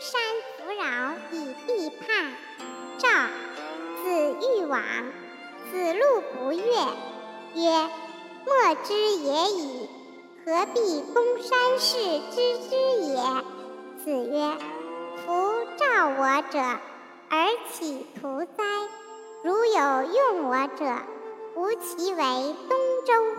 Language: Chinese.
山弗扰以避叛。赵子欲往，子路不悦，曰：莫之也已，何必公山氏之之也？子曰：夫召我者，而岂徒哉？如有用我者，吾其为东周。